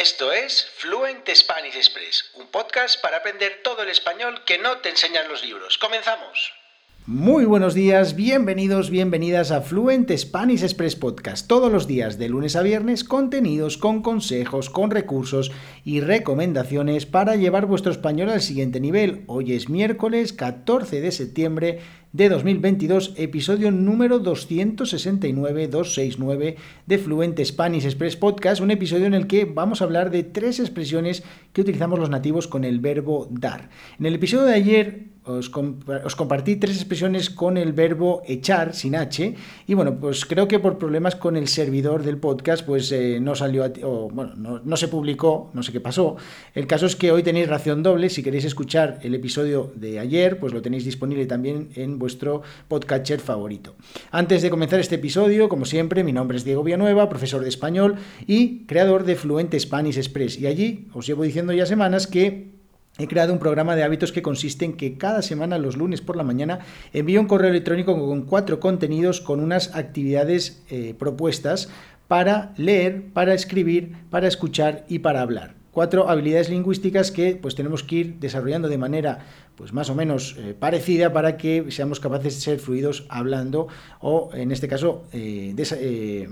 Esto es Fluent Spanish Express, un podcast para aprender todo el español que no te enseñan los libros. ¡Comenzamos! Muy buenos días, bienvenidos, bienvenidas a Fluent Spanish Express Podcast. Todos los días, de lunes a viernes, contenidos con consejos, con recursos y recomendaciones para llevar vuestro español al siguiente nivel. Hoy es miércoles 14 de septiembre de 2022, episodio número 269-269 de Fluent Spanish Express Podcast, un episodio en el que vamos a hablar de tres expresiones que utilizamos los nativos con el verbo dar. En el episodio de ayer os, compartí tres expresiones con el verbo echar, sin H, y bueno, pues creo que por problemas con el servidor del podcast, pues eh, no salió, o, bueno, no, se publicó, no sé qué pasó. El caso es que hoy tenéis ración doble, si queréis escuchar el episodio de ayer, pues lo tenéis disponible también en vuestro podcatcher favorito. Antes de comenzar este episodio, como siempre, mi nombre es Diego Villanueva, profesor de español y creador de Fluente Spanish Express, y allí os llevo diciendo ya semanas que He creado un programa de hábitos que consiste en que cada semana, los lunes por la mañana, envío un correo electrónico con cuatro contenidos con unas actividades eh, propuestas para leer, para escribir, para escuchar y para hablar. Cuatro habilidades lingüísticas que pues tenemos que ir desarrollando de manera pues más o menos eh, parecida para que seamos capaces de ser fluidos hablando o en este caso eh, eh,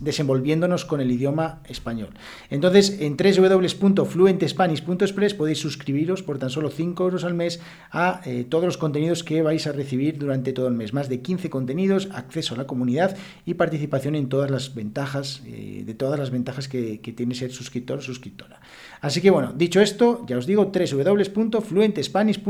desenvolviéndonos con el idioma español. Entonces en www.fluentespanish.express podéis suscribiros por tan solo 5 euros al mes a todos los contenidos que vais a recibir durante todo el mes. Más de 15 contenidos, acceso a la comunidad y participación en todas las ventajas, de todas las ventajas que, tiene ser suscriptor o suscriptora. Así que bueno, dicho esto, ya os digo www.fluentespanish.express.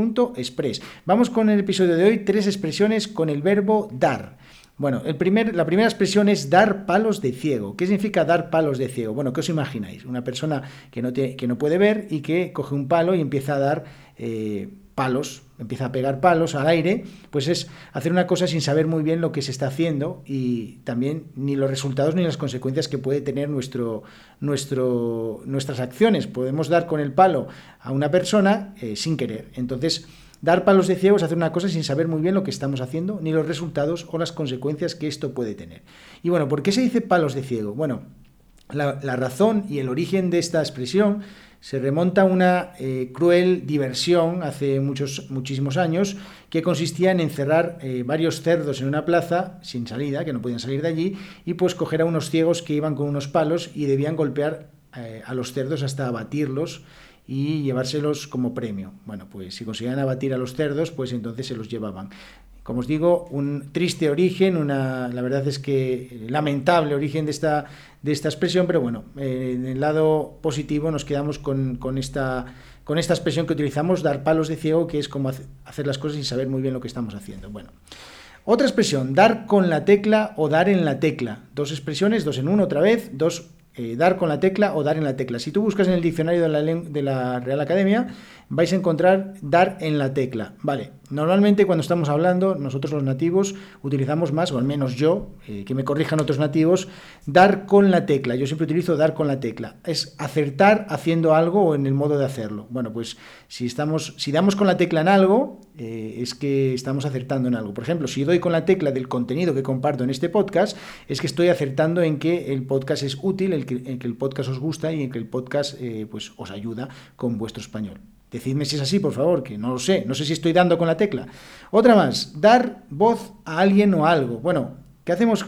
Vamos con el episodio de hoy, tres expresiones con el verbo dar. Bueno, el primer, la primera expresión es dar palos de ciego. ¿Qué significa dar palos de ciego? Bueno, ¿qué os imagináis? Una persona que no, que no puede ver y que coge un palo y empieza a dar eh, palos, empieza a pegar palos al aire, pues es hacer una cosa sin saber muy bien lo que se está haciendo y también ni los resultados ni las consecuencias que puede tener nuestro, nuestro, nuestras acciones. Podemos dar con el palo a una persona eh, sin querer. Entonces, dar palos de ciego es hacer una cosa sin saber muy bien lo que estamos haciendo, ni los resultados o las consecuencias que esto puede tener. Y bueno, ¿por qué se dice palos de ciego? Bueno, la, razón y el origen de esta expresión se remonta a una eh, cruel diversión hace muchos, muchísimos años que consistía en encerrar eh, varios cerdos en una plaza sin salida, que no podían salir de allí, y pues coger a unos ciegos que iban con unos palos y debían golpear eh, a los cerdos hasta abatirlos y llevárselos como premio. Bueno, pues si conseguían abatir a los cerdos, pues entonces se los llevaban. Como os digo, un triste origen, una, la verdad es que lamentable origen de esta, de esta expresión, pero bueno, en el lado positivo nos quedamos con, esta, con esta expresión que utilizamos, dar palos de ciego, que es como hacer las cosas sin saber muy bien lo que estamos haciendo. Bueno. Otra expresión, dar con la tecla o dar en la tecla. Dos expresiones, dos en uno otra vez, dos eh, dar con la tecla o dar en la tecla. Si tú buscas en el diccionario de la, Real Academia, vais a encontrar dar en la tecla. Vale, normalmente cuando estamos hablando, nosotros los nativos utilizamos más, o al menos yo, eh, que me corrijan otros nativos, dar con la tecla. Yo siempre utilizo dar con la tecla. Es acertar haciendo algo o en el modo de hacerlo. Bueno, pues si, estamos, si damos con la tecla en algo, eh, es que estamos acertando en algo. Por ejemplo, si doy con la tecla del contenido que comparto en este podcast, es que estoy acertando en que el podcast es útil, en que, el podcast os gusta y en que el podcast eh, pues, os ayuda con vuestro español. Decidme si es así, por favor, que no lo sé. No sé si estoy dando con la tecla. Otra más, dar voz a alguien o algo. Bueno, ¿qué hacemos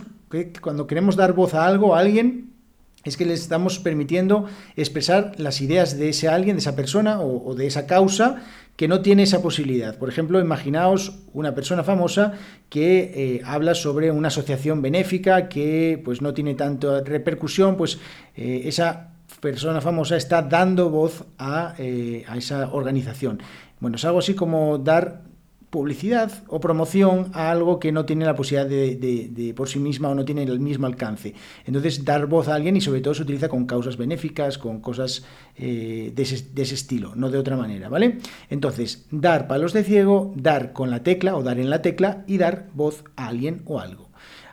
cuando queremos dar voz a algo, a alguien? Es que le estamos permitiendo expresar las ideas de ese alguien, de esa persona o, de esa causa que no tiene esa posibilidad. Por ejemplo, imaginaos una persona famosa que eh, habla sobre una asociación benéfica que pues no tiene tanta repercusión, pues eh, esa persona famosa está dando voz eh, a, esa organización. Bueno, es algo así como dar publicidad o promoción a algo que no tiene la posibilidad de, por sí misma o no tiene el mismo alcance. Entonces, dar voz a alguien y sobre todo se utiliza con causas benéficas, con cosas eh, de, ese, de, ese, estilo, no de otra manera, ¿vale? Entonces, dar palos de ciego, dar con la tecla o dar en la tecla y dar voz a alguien o algo.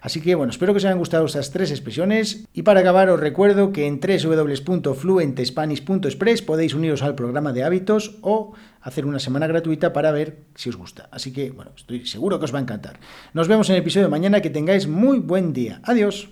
Así que bueno, espero que os hayan gustado estas tres expresiones y para acabar os recuerdo que en www.fluentespanish.express podéis uniros al programa de hábitos o hacer una semana gratuita para ver si os gusta. Así que bueno, estoy seguro que os va a encantar. Nos vemos en el episodio de mañana, que tengáis muy buen día. Adiós.